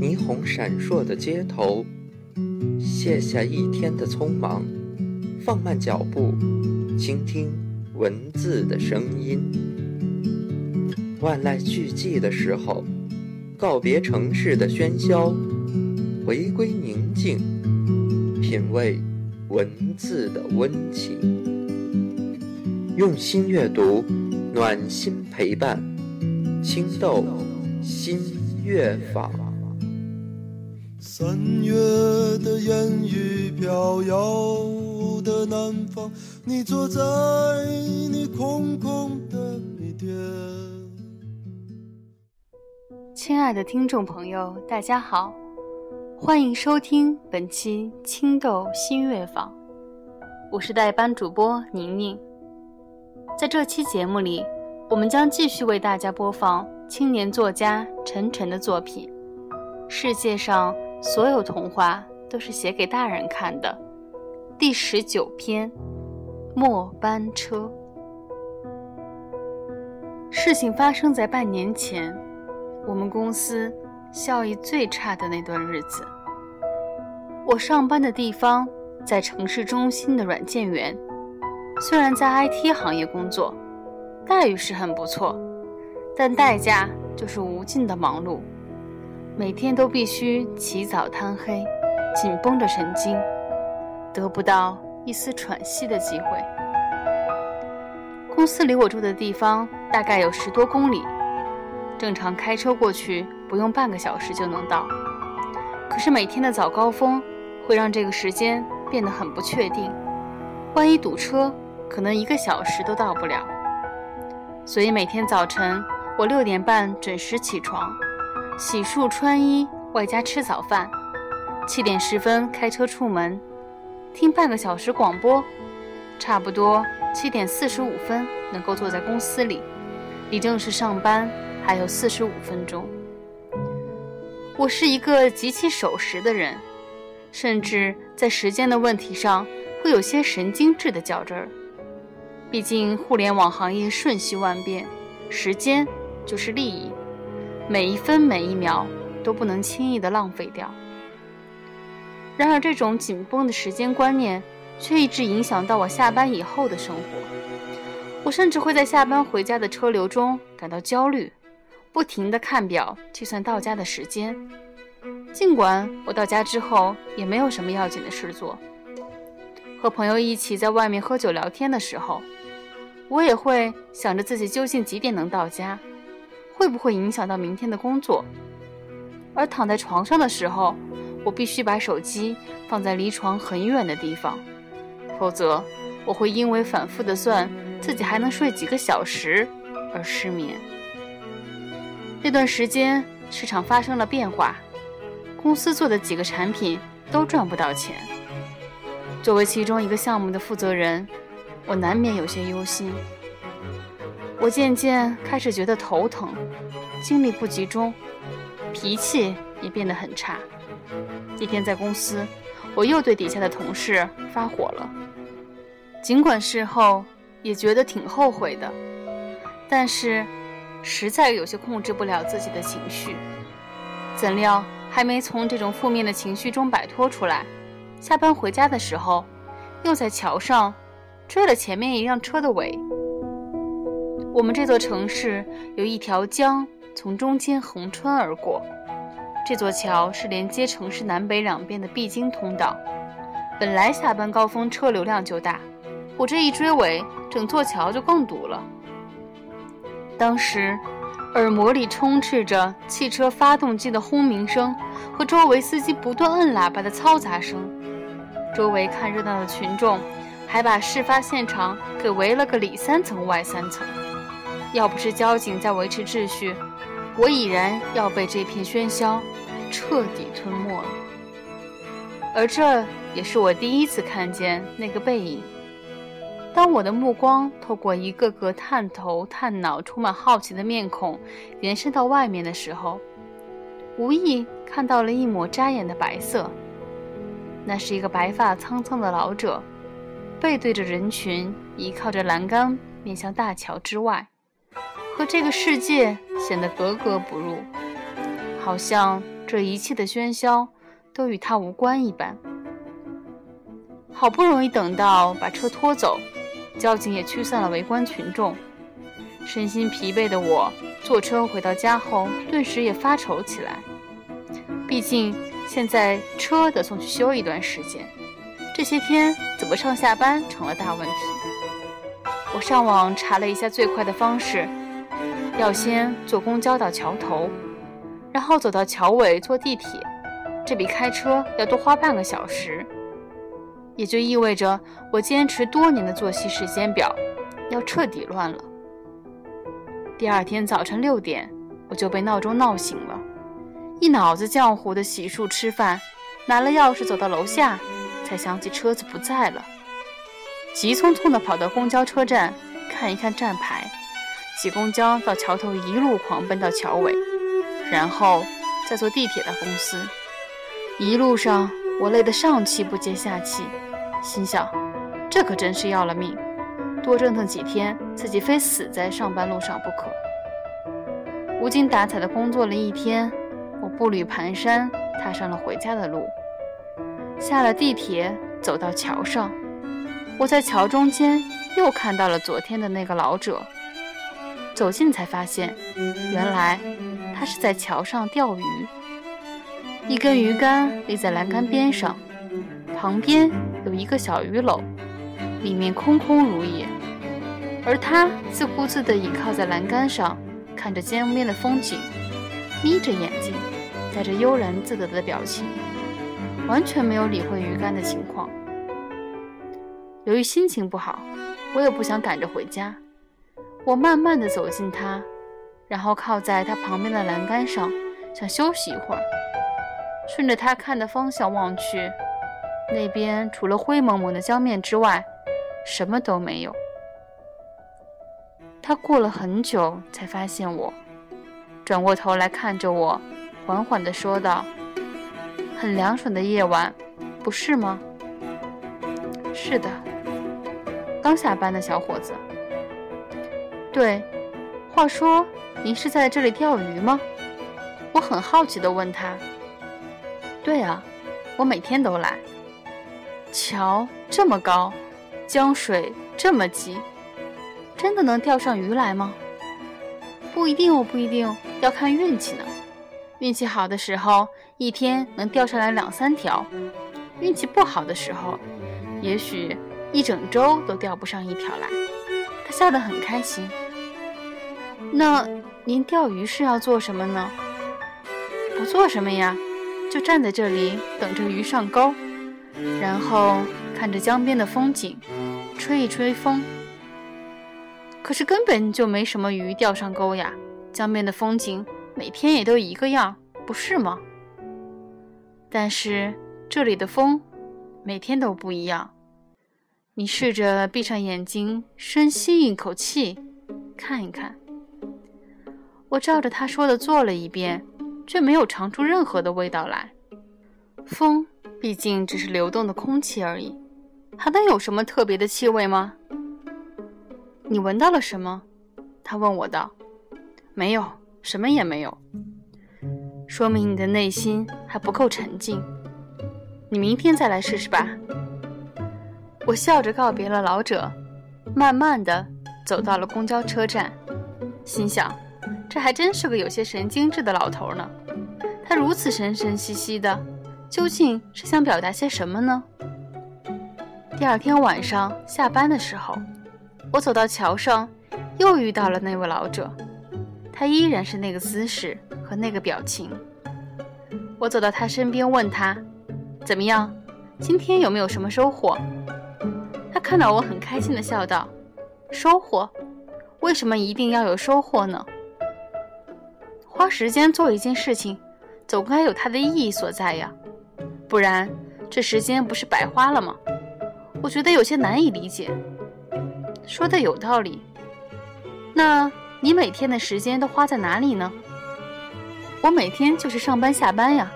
霓虹闪烁的街头，卸下一天的匆忙，放慢脚步，倾听文字的声音。万籁俱寂的时候，告别城市的喧嚣，回归宁静，品味文字的温情。用心阅读，暖心陪伴，青豆新月坊。三月的烟雨飘摇的南方，你坐在你空空的米店。亲爱的听众朋友，大家好，欢迎收听本期青豆新月坊，我是代班主播宁宁。在这期节目里，我们将继续为大家播放青年作家陈晨的作品《世界上所有童话都是写给大人看的》第十九篇《末班车》。事情发生在半年前。我们公司效益最差的那段日子，我上班的地方在城市中心的软件园。虽然在 IT 行业工作，待遇是很不错，但代价就是无尽的忙碌，每天都必须起早贪黑，紧绷着神经，得不到一丝喘息的机会。公司离我住的地方大概有十多公里。正常开车过去不用半个小时就能到，可是每天的早高峰会让这个时间变得很不确定，万一堵车，可能一个小时都到不了。所以每天早晨我六点半准时起床，洗漱穿衣，外加吃早饭，七点十分开车出门，听半个小时广播，差不多七点四十五分能够坐在公司里，离正式上班。还有四十五分钟。我是一个极其守时的人，甚至在时间的问题上会有些神经质的较真儿。毕竟互联网行业瞬息万变，时间就是利益，每一分每一秒都不能轻易的浪费掉。然而，这种紧绷的时间观念却一直影响到我下班以后的生活。我甚至会在下班回家的车流中感到焦虑。不停地看表计算到家的时间，尽管我到家之后也没有什么要紧的事做。和朋友一起在外面喝酒聊天的时候，我也会想着自己究竟几点能到家，会不会影响到明天的工作。而躺在床上的时候，我必须把手机放在离床很远的地方，否则我会因为反复的算自己还能睡几个小时而失眠。那段时间，市场发生了变化，公司做的几个产品都赚不到钱。作为其中一个项目的负责人，我难免有些忧心。我渐渐开始觉得头疼，精力不集中，脾气也变得很差。一天在公司，我又对底下的同事发火了。尽管事后也觉得挺后悔的，但是。实在有些控制不了自己的情绪，怎料还没从这种负面的情绪中摆脱出来，下班回家的时候，又在桥上追了前面一辆车的尾。我们这座城市有一条江从中间横穿而过，这座桥是连接城市南北两边的必经通道。本来下班高峰车流量就大，我这一追尾，整座桥就更堵了。当时，耳膜里充斥着汽车发动机的轰鸣声和周围司机不断摁喇叭的嘈杂声。周围看热闹的群众还把事发现场给围了个里三层外三层。要不是交警在维持秩序，我已然要被这片喧嚣彻底吞没了。而这也是我第一次看见那个背影。当我的目光透过一个个探头探脑、充满好奇的面孔延伸到外面的时候，无意看到了一抹扎眼的白色。那是一个白发苍苍的老者，背对着人群，依靠着栏杆面向大桥之外，和这个世界显得格格不入，好像这一切的喧嚣都与他无关一般。好不容易等到把车拖走，交警也驱散了围观群众。身心疲惫的我，坐车回到家后，顿时也发愁起来。毕竟现在车得送去修一段时间，这些天怎么上下班成了大问题。我上网查了一下最快的方式，要先坐公交到桥头，然后走到桥尾坐地铁，这比开车要多花半个小时。也就意味着我坚持多年的作息时间表要彻底乱了。第二天早晨六点，我就被闹钟闹醒了，一脑子浆糊的洗漱、吃饭，拿了钥匙走到楼下，才想起车子不在了，急匆匆的跑到公交车站看一看站牌，挤公交到桥头，一路狂奔到桥尾，然后再坐地铁到公司。一路上我累得上气不接下气。心想，这可真是要了命，多折腾几天，自己非死在上班路上不可。无精打采的工作了一天，我步履蹒跚，踏上了回家的路。下了地铁，走到桥上，我在桥中间又看到了昨天的那个老者。走近才发现，原来他是在桥上钓鱼，一根鱼竿立在栏杆边上，旁边。有一个小鱼篓，里面空空如也，而他自顾自地倚靠在栏杆上，看着江边的风景，眯着眼睛，带着悠然自得的表情，完全没有理会鱼竿的情况。由于心情不好，我也不想赶着回家，我慢慢地走近他，然后靠在他旁边的栏杆上，想休息一会儿。顺着他看的方向望去。那边除了灰蒙蒙的江面之外，什么都没有。他过了很久才发现我，转过头来看着我，缓缓地说道：“很凉爽的夜晚，不是吗？”“是的。”刚下班的小伙子。对，话说您是在这里钓鱼吗？我很好奇地问他。“对啊，我每天都来。”桥这么高，江水这么急，真的能钓上鱼来吗？不一定哦，不一定，要看运气呢。运气好的时候，一天能钓上来两三条；运气不好的时候，也许一整周都钓不上一条来。他笑得很开心。那您钓鱼是要做什么呢？不做什么呀，就站在这里等着鱼上钩。然后看着江边的风景，吹一吹风。可是根本就没什么鱼钓上钩呀！江边的风景每天也都一个样，不是吗？但是这里的风每天都不一样。你试着闭上眼睛，深吸一口气，看一看。我照着他说的做了一遍，却没有尝出任何的味道来。风。毕竟只是流动的空气而已，还能有什么特别的气味吗？你闻到了什么？他问我道。没有，什么也没有。说明你的内心还不够沉静。你明天再来试试吧。我笑着告别了老者，慢慢的走到了公交车站，心想，这还真是个有些神经质的老头呢。他如此神神兮兮的。究竟是想表达些什么呢？第二天晚上下班的时候，我走到桥上，又遇到了那位老者。他依然是那个姿势和那个表情。我走到他身边，问他：“怎么样？今天有没有什么收获？”看到我，很开心的笑道：“收获？为什么一定要有收获呢？花时间做一件事情，总该有它的意义所在呀。”不然，这时间不是白花了吗？我觉得有些难以理解。说的有道理。那你每天的时间都花在哪里呢？我每天就是上班下班呀。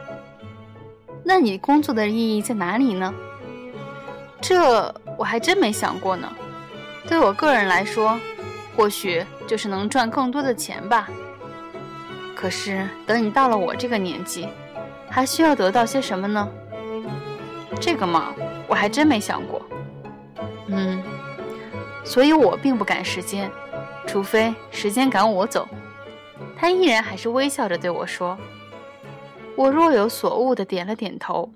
那你工作的意义在哪里呢？这我还真没想过呢。对我个人来说，或许就是能赚更多的钱吧。可是等你到了我这个年纪，还需要得到些什么呢？这个嘛，我还真没想过。嗯，所以我并不赶时间，除非时间赶我走。他依然还是微笑着对我说。我若有所悟的点了点头。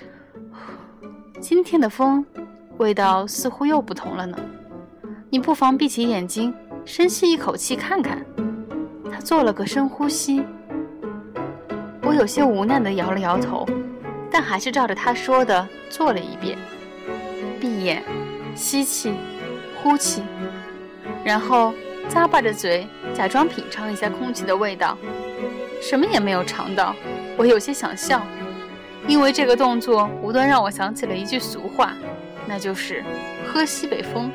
今天的风，味道似乎又不同了呢。你不妨闭起眼睛，深吸一口气看看。他做了个深呼吸。我有些无奈地摇了摇头，但还是照着他说的做了一遍。闭眼，吸气，呼气，然后咂巴着嘴，假装品尝一下空气的味道。什么也没有尝到，我有些想笑，因为这个动作无端让我想起了一句俗话，那就是“喝西北风”。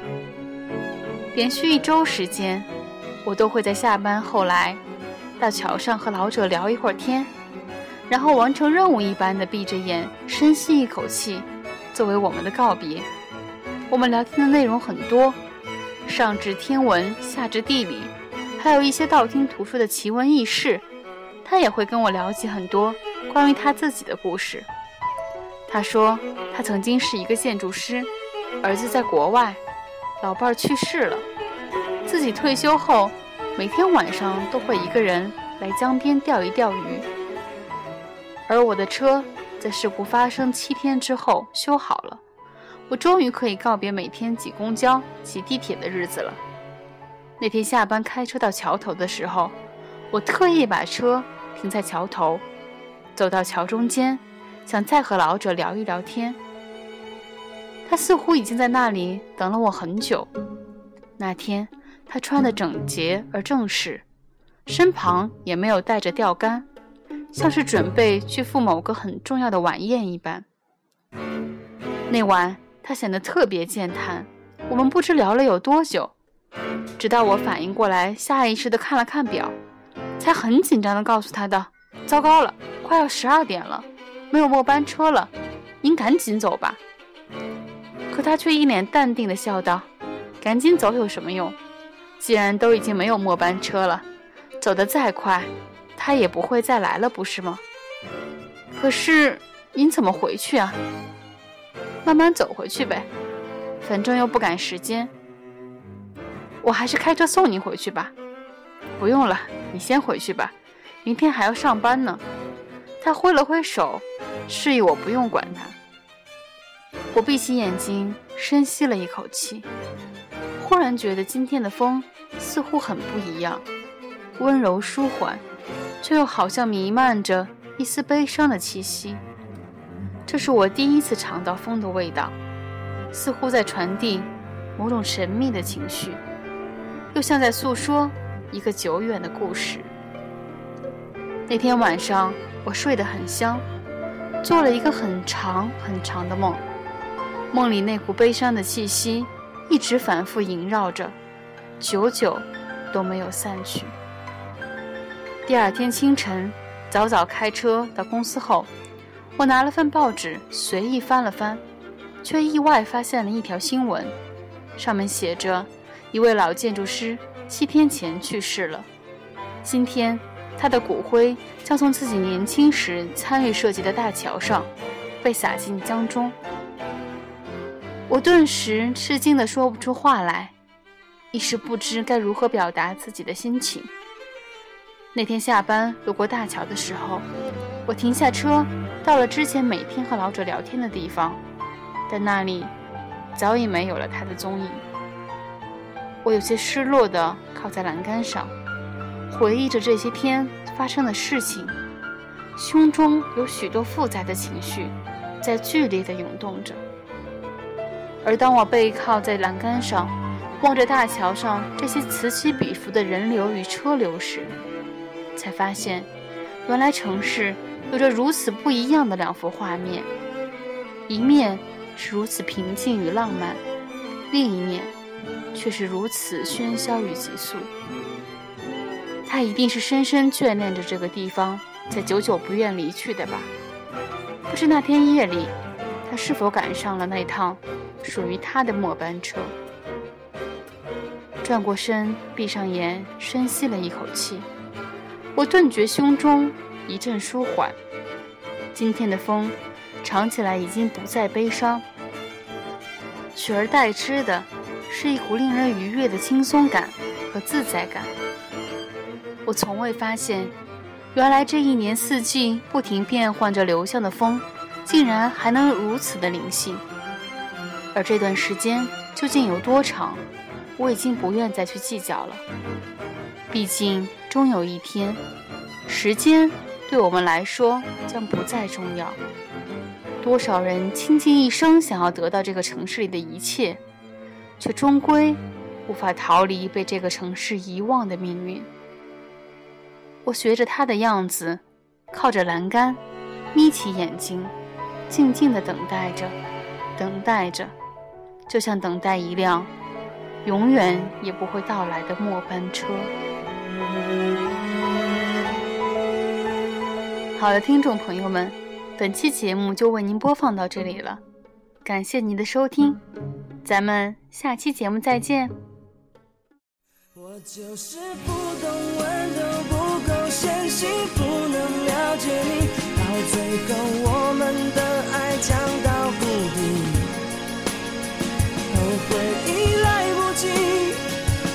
连续一周时间，我都会在下班后来到桥上和老者聊一会儿天，然后完成任务一般的闭着眼深吸一口气，作为我们的告别。我们聊天的内容很多，上至天文，下至地理，还有一些道听途说的奇闻异事。他也会跟我聊起很多关于他自己的故事。他说，他曾经是一个建筑师，儿子在国外，老伴儿去世了，自己退休后，每天晚上都会一个人来江边钓一钓鱼。而我的车在事故发生七天之后修好了，我终于可以告别每天挤公交、挤地铁的日子了。那天下班开车到桥头的时候，我特意把车。停在桥头，走到桥中间，想再和老者聊一聊天。他似乎已经在那里等了我很久。那天他穿得整洁而正式，身旁也没有带着钓竿，像是准备去赴某个很重要的晚宴一般。那晚他显得特别健谈，我们不知聊了有多久，直到我反应过来，下意识地看了看表。才很紧张地告诉他的：“糟糕了，快要十二点了，没有末班车了，您赶紧走吧。”可他却一脸淡定地笑道：“赶紧走有什么用？既然都已经没有末班车了，走得再快，他也不会再来了，不是吗？可是您怎么回去啊？慢慢走回去呗，反正又不赶时间。我还是开车送您回去吧。”不用了，你先回去吧，明天还要上班呢。他挥了挥手，示意我不用管他。我闭起眼睛，深吸了一口气，忽然觉得今天的风似乎很不一样，温柔舒缓，却又好像弥漫着一丝悲伤的气息。这是我第一次尝到风的味道，似乎在传递某种神秘的情绪，又像在诉说。一个久远的故事。那天晚上，我睡得很香，做了一个很长很长的梦。梦里那股悲伤的气息一直反复萦绕着，久久都没有散去。第二天清晨，早早开车到公司后，我拿了份报纸，随意翻了翻，却意外发现了一条新闻，上面写着一位老建筑师。七天前去世了，今天他的骨灰将从自己年轻时参与设计的大桥上被撒进江中。我顿时吃惊的说不出话来，一时不知该如何表达自己的心情。那天下班路过大桥的时候，我停下车，到了之前每天和老者聊天的地方，但那里早已没有了他的踪影。我有些失落的靠在栏杆上，回忆着这些天发生的事情，胸中有许多复杂的情绪在剧烈地涌动着。而当我背靠在栏杆上，望着大桥上这些此起彼伏的人流与车流时，才发现，原来城市有着如此不一样的两幅画面：一面是如此平静与浪漫，另一面。却是如此喧嚣与急速，他一定是深深眷恋着这个地方，才久久不愿离去的吧？不知那天夜里，他是否赶上了那趟属于他的末班车？转过身，闭上眼，深吸了一口气，我顿觉胸中一阵舒缓，今天的风，尝起来已经不再悲伤，取而代之的是一股令人愉悦的轻松感和自在感。我从未发现，原来这一年四季不停变换着流向的风，竟然还能如此的灵性。而这段时间究竟有多长，我已经不愿再去计较了。毕竟，终有一天，时间对我们来说将不再重要。多少人倾尽一生想要得到这个城市里的一切，却终归无法逃离被这个城市遗忘的命运。我学着他的样子，靠着栏杆，眯起眼睛，静静地等待着，等待着，就像等待一辆永远也不会到来的末班车。好了，听众朋友们，本期节目就为您播放到这里了，感谢您的收听，咱们下期节目再见。我就是不懂温柔不够纤细，不能了解你，到最后我们的爱降到谷底，后悔已来不及，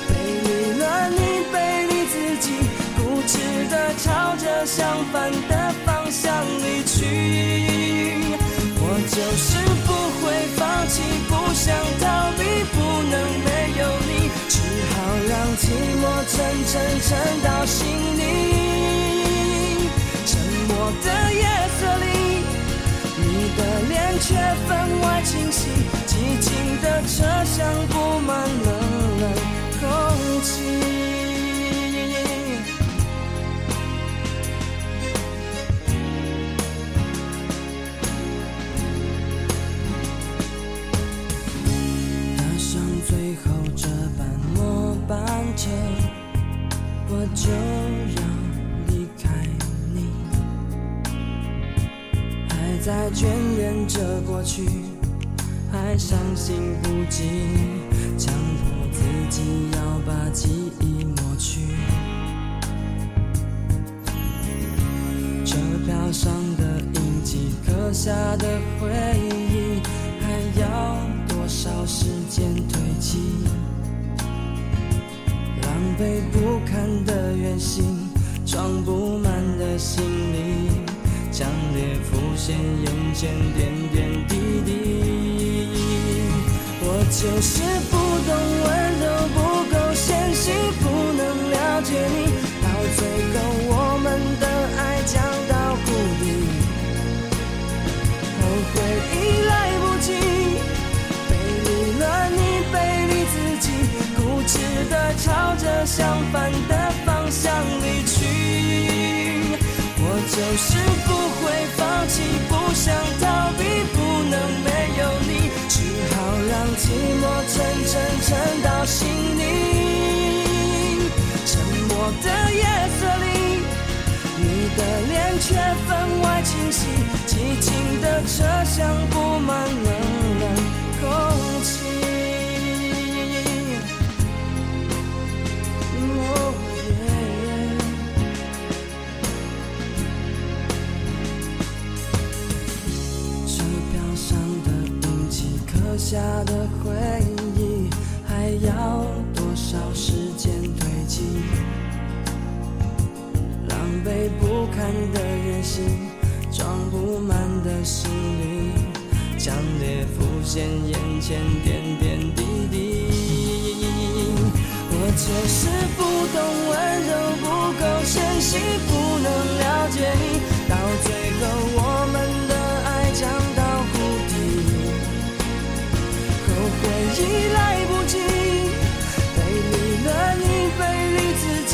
背离了你，背离自己，固执的朝着相反的方向离去。我就是不会放弃，不想逃避，不能没有你，只好让寂寞沉沉沉到心却分外清晰，寂静的车厢布满冷冷空气。搭上最后这班末班车，我就在眷恋着过去，还伤心不已，强迫自己要把记忆抹去。车票上的印记，刻下的回忆，还要多少时间堆积？狼狈不堪的远行，装不满的心，现眼前点点滴滴。我就是不懂温柔，不够纤细，不能了解你，到最后我们的爱降到谷底，后悔已来不及，背离了你，背离自己，固执的朝着相反的就是不会放弃，不想逃避，不能没有你，只好让寂寞沉沉沉到心里。沉默的夜色里，你的脸却分外清晰，寂静的车厢布满冷冷空气。下的回忆，还要多少时间堆积？狼狈不堪的原形，装不满的心里，强烈浮现眼前点点滴滴。我就是不懂温柔，不够纤细，不能了解你，已来不及，背离了你，背离自己，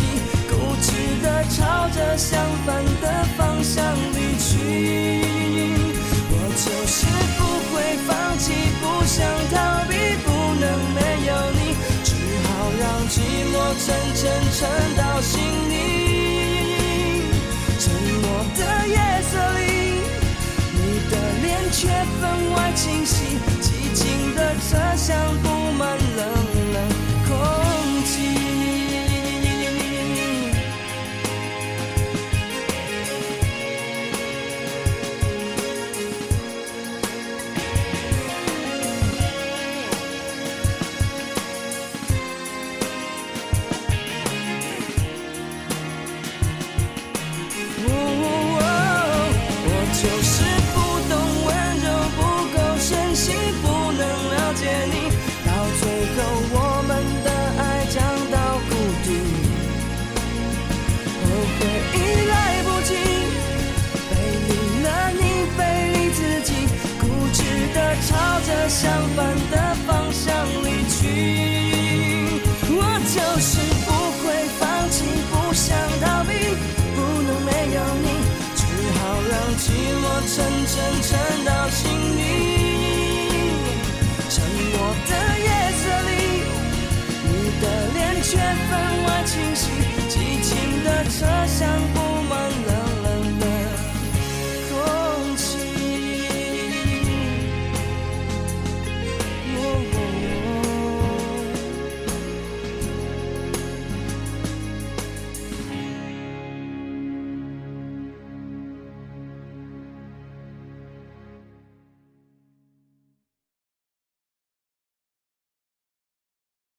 固执的朝着相反的方向离去。我就是不会放弃，不想逃避，不能没有你，只好让寂寞沉沉沉到心里。沉默的夜色里，你的脸却分外清晰，静的车厢